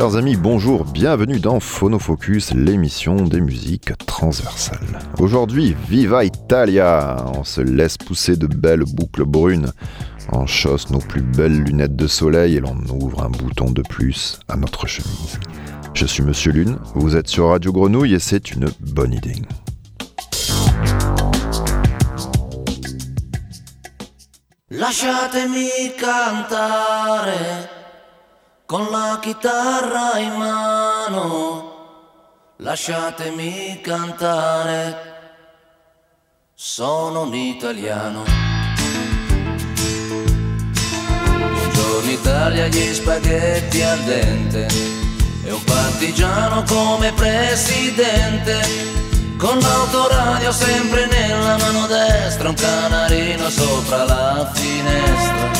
Chers amis, bonjour, bienvenue dans Phonofocus, l'émission des musiques transversales. Aujourd'hui, Viva Italia On se laisse pousser de belles boucles brunes, on chausse nos plus belles lunettes de soleil et l'on ouvre un bouton de plus à notre chemise. Je suis Monsieur Lune, vous êtes sur Radio Grenouille et c'est une bonne idée. Con la chitarra in mano, lasciatemi cantare, sono un italiano. Buongiorno Italia, gli spaghetti al dente, e un partigiano come presidente, con l'autoradio sempre nella mano destra, un canarino sopra la finestra. in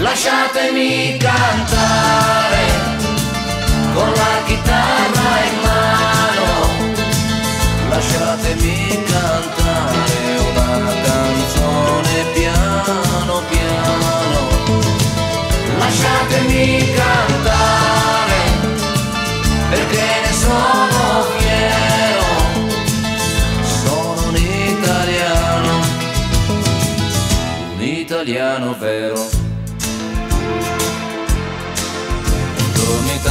lasciatemi cantare con la chitarra in mano, lasciatemi cantare una canzone piano piano, lasciatemi cantare perché ne sono fiero, sono un italiano, un italiano vero.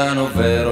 italiano vero.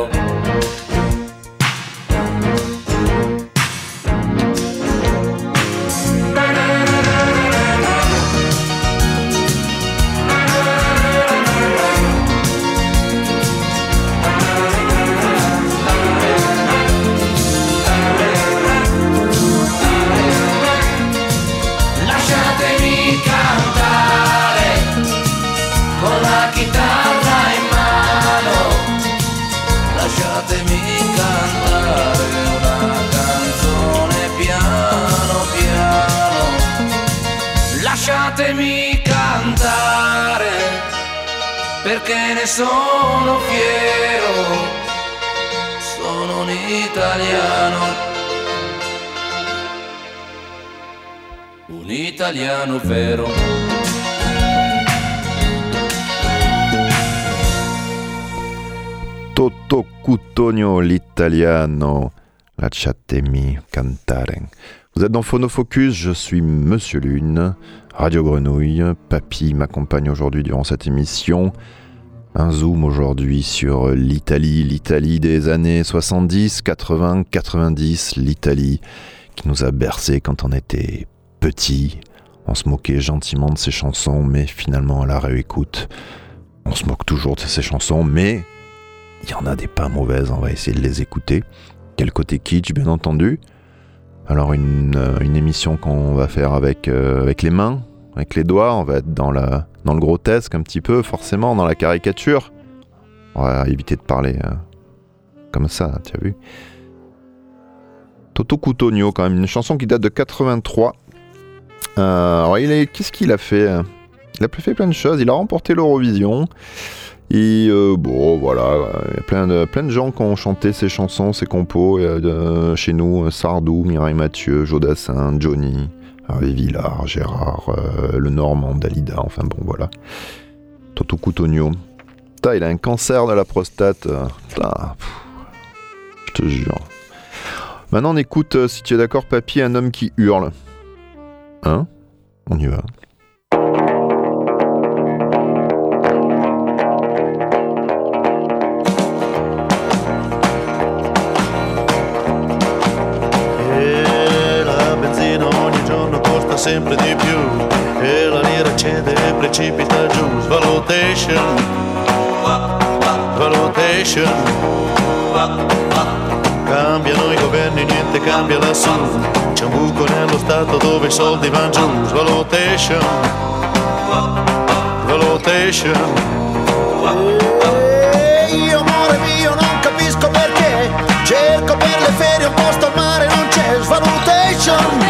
Italiano, un italiano vero. Toto Cutogno l'italiano, lasciatemi cantare. Vous êtes dans Phonofocus, je suis Monsieur Lune. Radio Grenouille. Papy m'accompagne aujourd'hui durant cette émission. Un zoom aujourd'hui sur l'Italie, l'Italie des années 70, 80, 90, l'Italie qui nous a bercé quand on était petit. On se moquait gentiment de ses chansons, mais finalement à la réécoute, on se moque toujours de ses chansons, mais il y en a des pas mauvaises, on va essayer de les écouter. Quel côté kitsch, bien entendu. Alors une, euh, émission qu'on va faire avec, euh, avec les mains, avec les doigts, on va être dans, la, le grotesque un petit peu, forcément, dans la caricature. On va éviter de parler euh, comme ça, tu as vu Toto Cutogno, quand même, une chanson qui date de 83. Euh, qu'est-ce qu'il a fait Il a fait plein de choses. Il a remporté l'Eurovision. Et euh, bon, voilà, il y a plein de, plein de gens qui ont chanté ses chansons, ses compos. Euh, chez nous, Sardou, Mireille Mathieu, Jodassin, Johnny, Hervé Villard, Gérard, le Normand, Dalida, enfin bon, voilà. Toto Cutogno. il a un cancer de la prostate. je te jure. Maintenant, on écoute, euh, si tu es d'accord, papy, un homme qui hurle. Hein? On y va. Sempre di più e la lira cede e precipita giù. Valutation, valutation. Cambiano i governi, niente cambia lassù. C'è un buco nello stato dove i soldi vanno giù. Valutation, valutation. E io amore mio non capisco perché Cerco per le ferie un posto al mare non c'è Svalutation Svalutation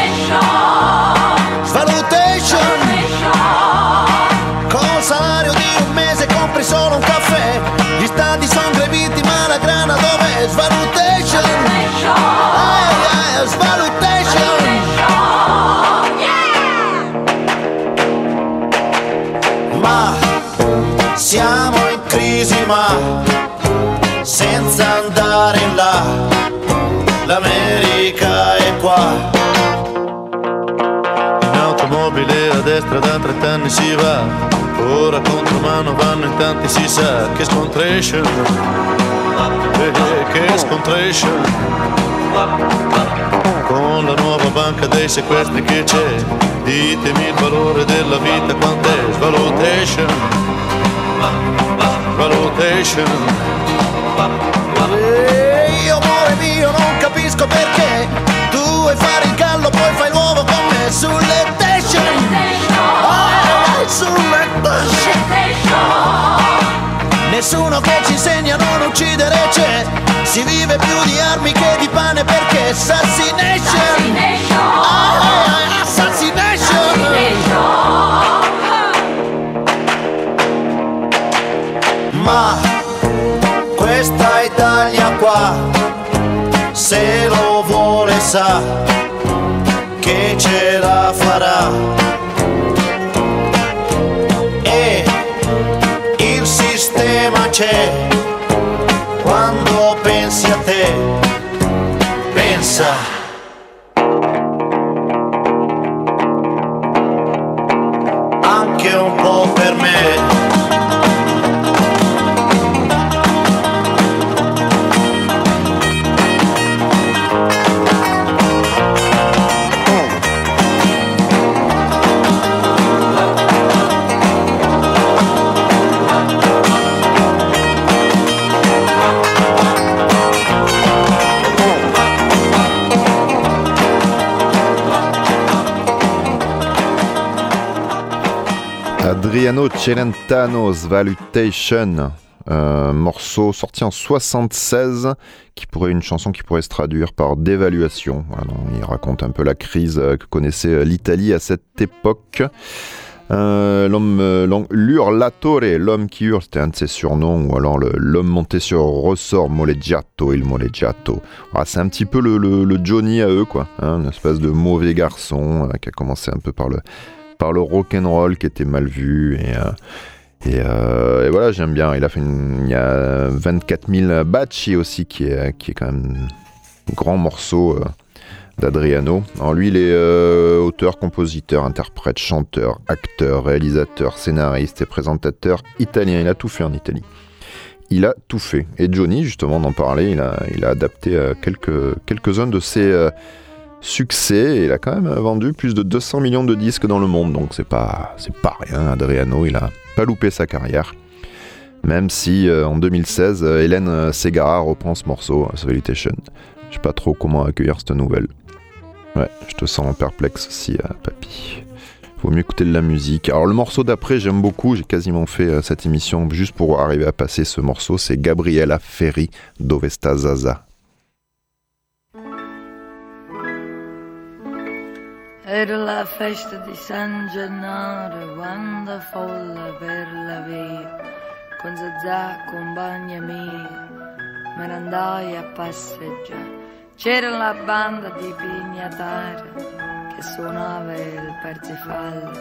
automobile a destra da 30 anni si va Ora contro mano vanno in tanti si sa Che scontration Eh, eh, Che scontration Con la nuova banca dei sequestri che c'è Ditemi il valore della vita quant'è Valutation Valutation io amore mio non capisco perché. Tu vuoi fare il gallo poi fai l'uovo con me sulle station. Sulle station. Nessuno che ci insegna a non uccidere c'è. Si vive più di armi che di pane perché Assassination. Assassination. Ma questa Italia Se lo vuole sa Che ce la farà c'è quando pensi a te pensa Adriano Celentano, Valutation, un morceau sorti en 76, qui pourrait une chanson qui pourrait se traduire par dévaluation. Il raconte un peu la crise euh, que connaissait euh, l'Italie à cette époque. Euh, l'homme, euh, l'hom- l'urlatore, l'homme qui hurle, c'était un de ses surnoms, ou alors l'homme monté sur ressort, moleggiato, il moleggiato. Voilà, c'est un petit peu le, Johnny à eux, quoi, hein, une espèce de mauvais garçon euh, qui a commencé un peu par le, par le rock'n'roll qui était mal vu et, euh, euh, et voilà j'aime bien. Il a fait il y a 24 000 Baci aussi qui est, qui est quand même un grand morceau euh, d'Adriano. Alors lui il est auteur compositeur interprète chanteur acteur réalisateur scénariste et présentateur italien. Il a tout fait en Italie. Il a tout fait. Et Johnny justement d'en parler il a, il a adapté quelques, quelques-uns de ses succès il a quand même vendu plus de 200 millions de disques dans le monde donc c'est pas c'est pas rien Adriano il a pas loupé sa carrière même si euh, en 2016 euh, Hélène euh, Segara reprend ce morceau Salutation je sais pas trop comment accueillir cette nouvelle ouais je te sens perplexe aussi euh, papy Faut mieux écouter de la musique. Alors le morceau d'après, j'aime beaucoup. J'ai quasiment fait cette émission juste pour arriver à passer ce morceau. C'est Gabriela Ferri, Dovesta Zaza. Era la festa di San Gennaro, quando folla per la via, con Zazà, compagna mia, me ne andai a passeggiare. C'era la banda di pignatari che suonava il parzifallo,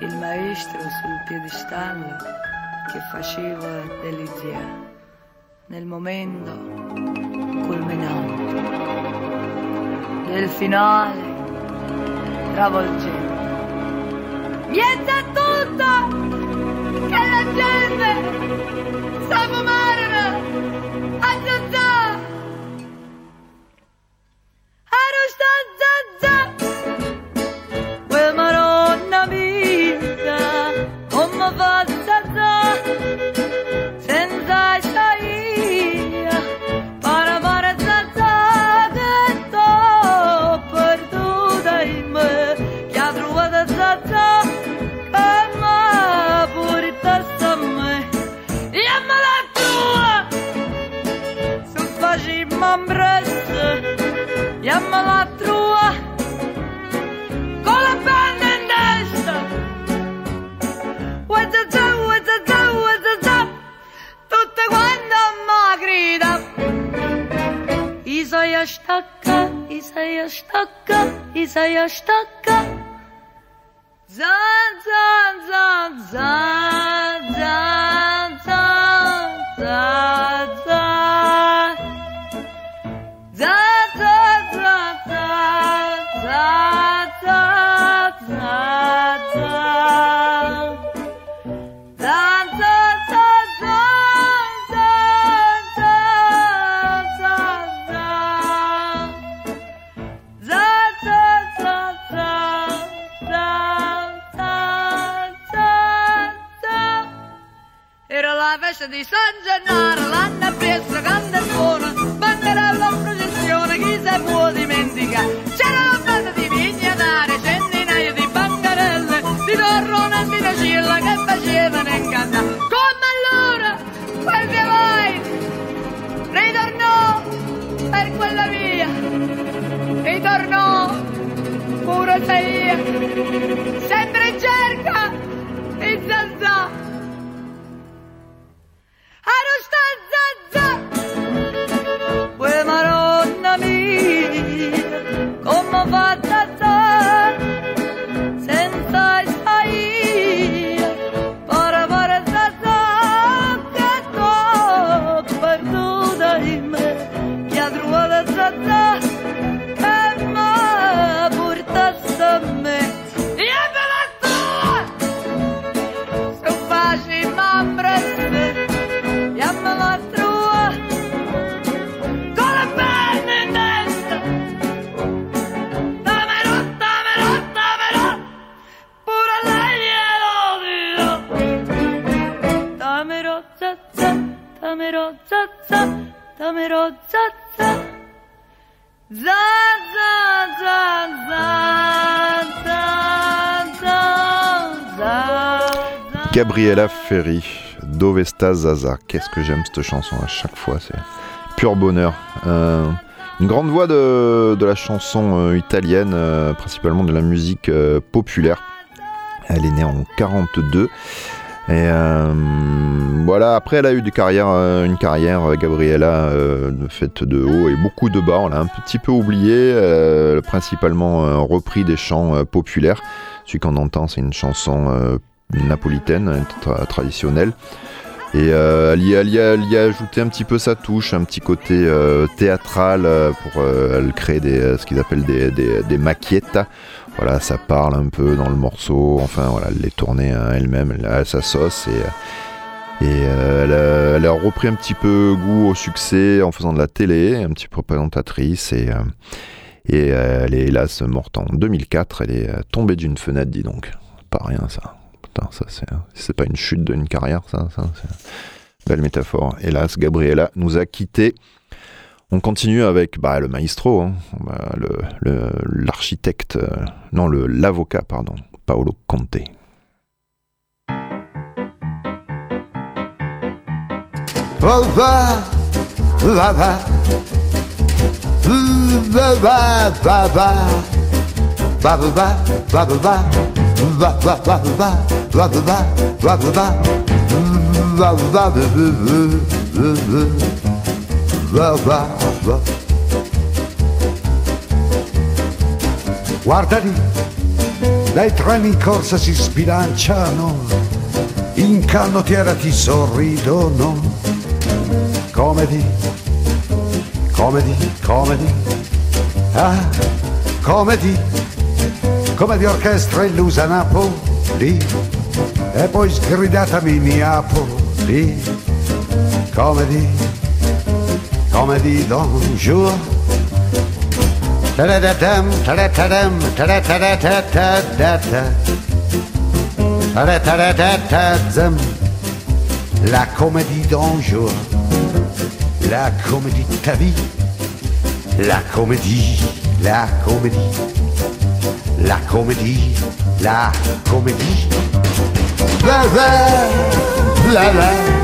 il maestro sul piedistallo che faceva delizia nel momento culminante del finale travolgente. Miezza tutta che la gente sta fumando a yaş dakika, İsa yaş dakika, İsa yaş dakika. Zan zan zan zan. Di San Gennaro, l'anno appresso, grande buona, banderella in processione, chi se può dimenticare? C'era la banda di vignatari, centinaia di bancarelle, di torrone e di tacilla che facevano incantare. Come allora, quel che vai, ritornò per quella via, ritornò pure sei, sempre za, za, za, za. Gabriela Ferry, Dovesta Zaza. Qu'est-ce que j'aime cette chanson à chaque fois, c'est pur bonheur. Euh, une grande voix de, de la chanson euh, italienne, euh, principalement de la musique populaire. Elle est née en 42. Et euh, voilà, après elle a eu des carrières, euh, une carrière, euh, Gabriella, faite de haut et beaucoup de bas. On l'a un petit peu oublié, principalement repris des chants populaires. Celui qu'on entend, c'est une chanson napolitaine, tra- traditionnelle. Et euh, elle, y a, elle y a- elle y a ajouté un petit peu sa touche, un petit côté euh, théâtral pour euh, elle crée des, ce qu'ils appellent des, des, des maquiettes. Voilà, ça parle un peu dans le morceau. Enfin voilà, elle les tournée hein, elle-même, elle a sa sauce et euh, elle, a, repris un petit peu goût au succès en faisant de la télé, un petit peu présentatrice et euh, euh, elle est hélas morte en 2004. Elle est tombée d'une fenêtre, dis donc. Pas rien ça. Putain, ça c'est pas une chute d'une carrière, ça. belle métaphore. Hélas, Gabriella nous a quittés. On continue avec bah, le maestro, hein, bah, le- le- l'architecte, euh, non le l'avocat, pardon, Paolo Conte. Va va va. Guarda lì, dai treni in corsa si sbilanciano, in canottiera ti sorridono. Comedy, comedy, comedy, ah, comedy, comedy orchestra illusa Napoli, e poi sgridatami Neapoli, comedy, comedy don't jour. La comédie d'un jour, la comédie de ta vie, la comédie, la comédie, la comédie, la comédie. La la, la la,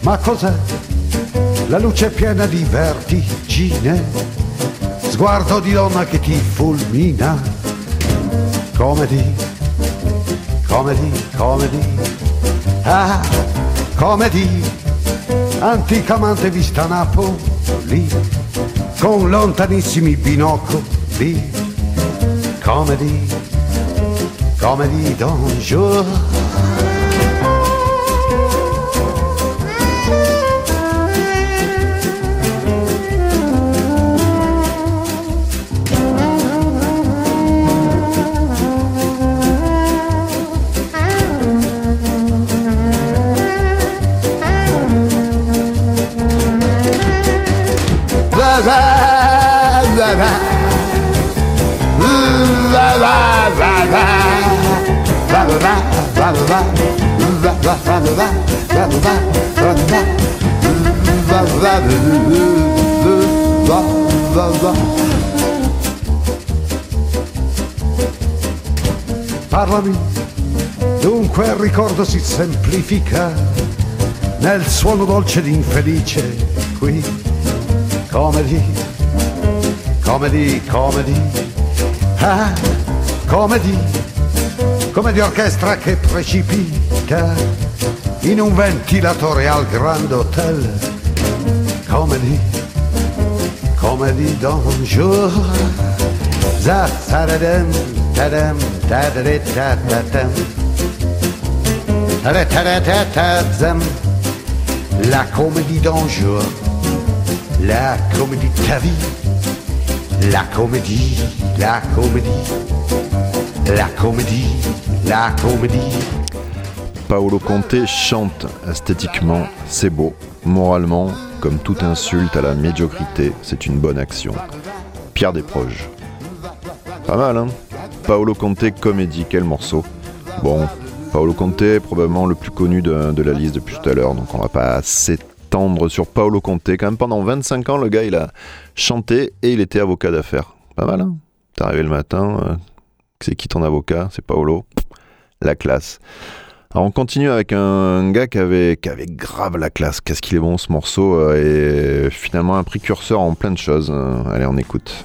Ma cos'è? La luce piena di vertigine, sguardo di donna che ti fulmina. Comedy, comedy, comedy, ah, come di anticamente vista Napoli, con lontanissimi binocoli, come di, come di, bonjour. Parlami, dunque il ricordo si semplifica nel suono dolce di infelice qui comedy, comedy, comedy, ah, comedy, come orchestra che precipita in un ventilatore al Grand Hotel, comedy, comedy d'un jour, za tadadam, tadam, tadadam, tadadam, la comédie d'un jour la comédie de ta vie, la comédie, la comédie, la comédie, la comédie. Paolo Conte chante esthétiquement, c'est beau. Moralement, comme toute insulte à la médiocrité, c'est une bonne action. Pierre Desproges. Pas mal, hein Paolo Conte, comédie, quel morceau. Bon, Paolo Conte est probablement le plus connu de, de la liste depuis tout à l'heure, donc on va pas s'étendre sur Paolo Conte. Quand même, pendant 25 ans, le gars, il a chanté et il était avocat d'affaires. Pas mal, hein T'es arrivé le matin, euh, c'est qui ton avocat? C'est Paolo. La classe. Alors on continue avec un gars qui avait, qui avait grave la classe. Qu'est-ce qu'il est bon ce morceau euh, et finalement un précurseur en plein de choses. Euh, Allez, on écoute.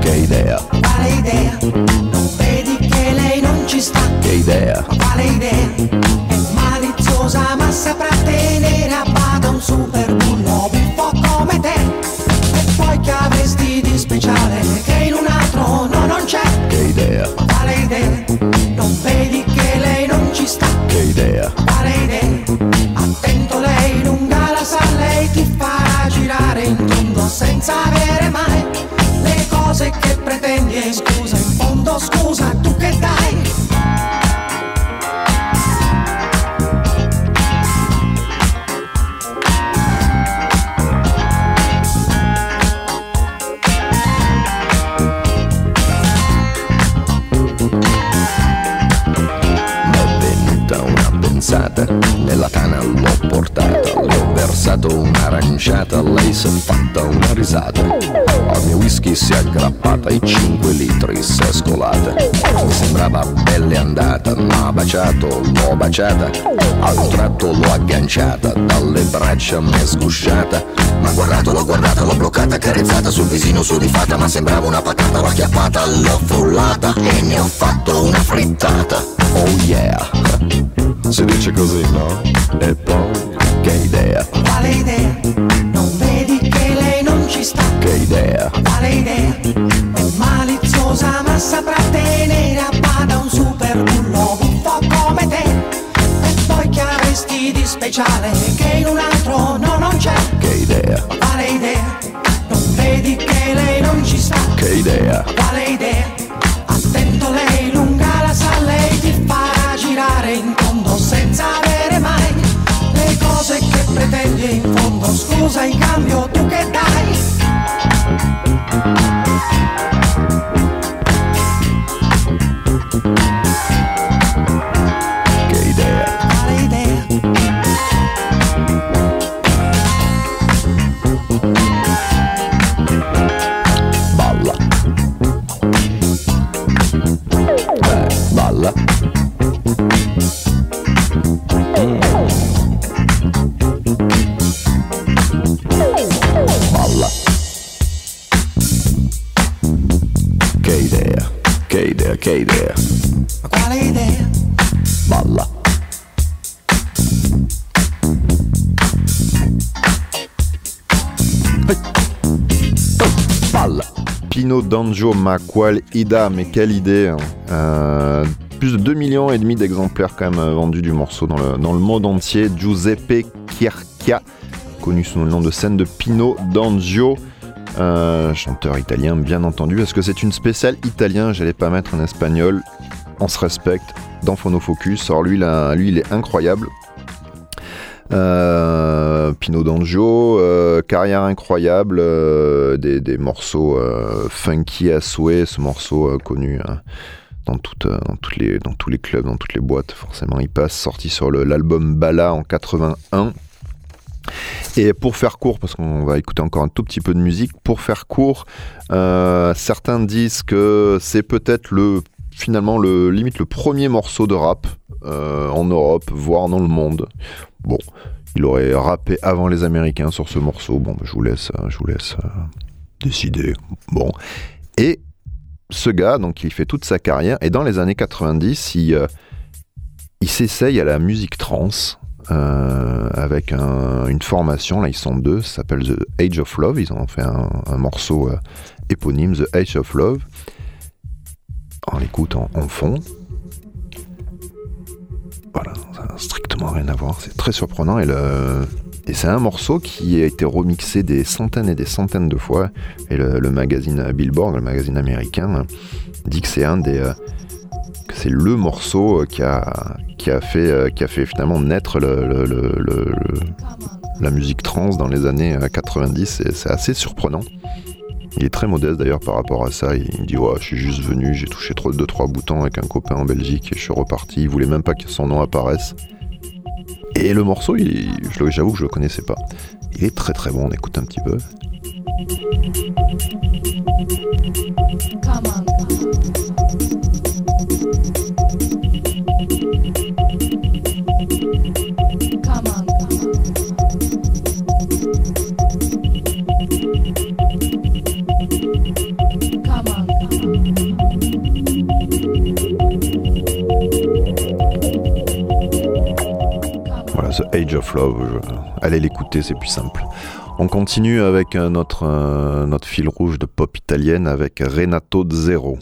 che idea. Vale idea. Non vedi che lei non ci sta. Che idea. Vale idea. Baciato, l'ho baciata, a un tratto l'ho agganciata, dalle braccia mi è sgusciata. Ma guardato, l'ho guardata, l'ho bloccata, carezzata sul visino su di fatta, ma sembrava una patata, l'ho acchiappata, l'ho frullata e ne ho fatto una frittata. Oh yeah, si dice così, no? E poi, che idea, Quale idea? Non vedi che lei non ci sta? che idea, Quale idea? È maliziosa ma saprà tenere a bada un super bullo di speciale che in un altro no non c'è. che idea, Quale idea? Non vedi che lei non ci sta? che idea, Quale idea? Attento lei, lunga la sa, lei ti farà girare in tondo senza avere mai le cose che pretendi in fondo. Scusa in cambio tu che dai? Pino Danjo Maqual Ida, mais quelle idée hein. Euh, Plus de 2 millions et demi d'exemplaires quand même euh, vendus du morceau dans le, monde entier. Giuseppe Chierchia, connu sous le nom de scène de Pino Danjo, euh, chanteur italien bien entendu. Est-ce que c'est une spéciale italien? J'allais pas mettre un espagnol. On se respecte dans Phonofocus. Alors lui, lui il est incroyable. Euh, Pino D'Angio, euh, carrière incroyable, euh, des, des morceaux euh, funky à souhait, ce morceau connu hein, dans, dans, toutes les, dans tous les clubs, dans toutes les boîtes, forcément il passe, sorti sur l'album Bala en 81. Et pour faire court, parce qu'on va écouter encore un tout petit peu de musique, pour faire court, certains disent que c'est peut-être le finalement le limite le premier morceau de rap euh, en Europe, voire dans le monde. Bon, il aurait rappé avant les Américains sur ce morceau. Bon, je vous laisse, je vous laisse euh, décider. Bon, et ce gars, donc, il fait toute sa carrière et dans les années 90, il, euh, il s'essaye à la musique trance. avec un- une formation, là ils sont deux, ça s'appelle The Age of Love, ils ont fait un, morceau éponyme, The Age of Love. On l'écoute en, en fond. Voilà, ça n'a strictement rien à voir, c'est très surprenant et, c'est un morceau qui a été remixé des centaines et des centaines de fois et le, magazine Billboard, le magazine américain, dit que c'est un des euh, c'est le morceau euh, qui a qui a fait euh, qui a fait finalement naître la musique trance dans les années euh, 90 et c'est assez surprenant. Il est très modeste d'ailleurs par rapport à ça. Il me dit ouais, je suis juste venu, j'ai touché trois, deux trois boutons avec un copain en Belgique et je suis reparti. Il voulait même pas que son nom apparaisse. Et le morceau, j'avoue que je le connaissais pas. Il est très très bon. On écoute un petit peu. The Age of Love. Allez l'écouter, c'est plus simple. On continue avec notre, notre fil rouge de pop italienne avec Renato Zero.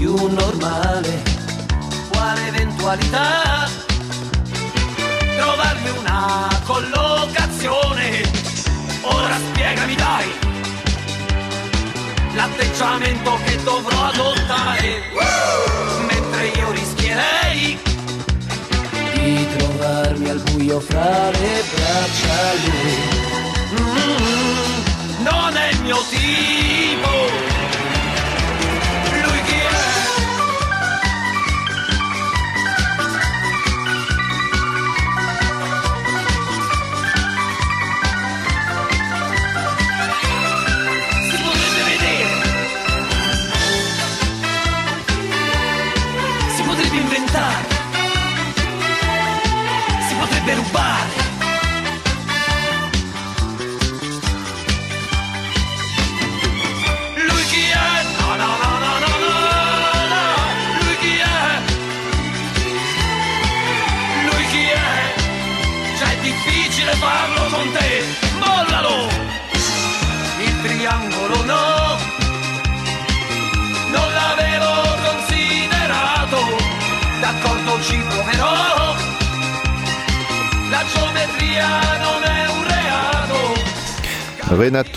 di normale, quale eventualità trovarmi una collocazione, ora spiegami dai, l'atteggiamento che dovrò adottare, mentre io rischierei di trovarmi al buio fra le braccia lui. Mm -hmm. non è il mio tipo.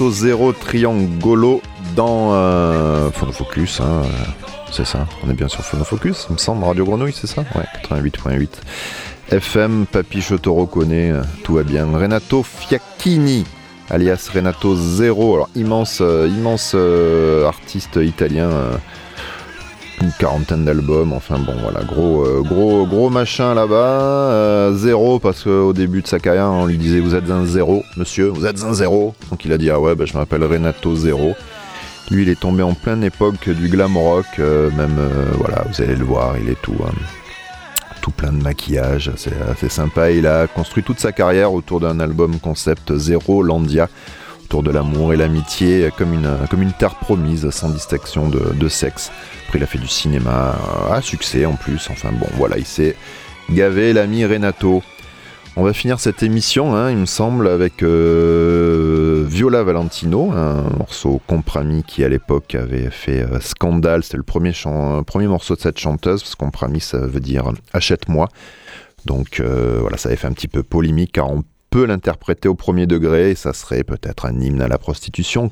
Renato Zero Triangolo dans euh, Phonofocus. Hein, c'est ça, on est bien sur Phonofocus, il me semble. Radio Grenouille, c'est ça? Ouais, 88.8. FM, Papy, je te reconnais, euh, tout va bien. Renato Fiacchini, alias Renato Zero, alors immense, euh, immense artiste italien une quarantaine d'albums, enfin bon voilà, gros euh, gros gros machin là-bas, euh, zéro parce qu'au début de sa carrière on lui disait vous êtes un zéro, monsieur, vous êtes un zéro, donc il a dit ah ouais bah, je m'appelle Renato Zéro. Lui il est tombé en pleine époque du glam rock, euh, même voilà vous allez le voir, il est tout hein, plein de maquillage, c'est assez sympa. Il a construit toute sa carrière autour d'un album concept Zéro Landia autour de l'amour et l'amitié comme une, comme une terre promise sans distinction de, sexe il a fait du cinéma à succès en plus. Enfin bon, voilà, il s'est gavé l'ami Renato. On va finir cette émission, hein, il me semble, avec euh, Viola Valentino, un morceau Comprami qui à l'époque avait fait euh, scandale. C'était le premier, premier morceau de cette chanteuse, parce que Comprami ça veut dire achète-moi. Donc euh, voilà, ça avait fait un petit peu polémique car on peut l'interpréter au premier degré et ça serait peut-être un hymne à la prostitution.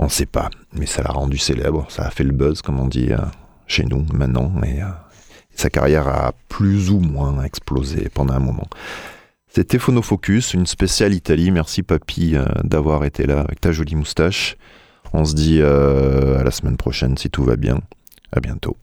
On ne sait pas, mais ça l'a rendu célèbre, ça a fait le buzz, comme on dit euh, chez nous maintenant, et euh, sa carrière a plus ou moins explosé pendant un moment. C'était Phonofocus, une spéciale Italie. Merci Papy euh, d'avoir été là avec ta jolie moustache. On se dit à la semaine prochaine si tout va bien. À bientôt.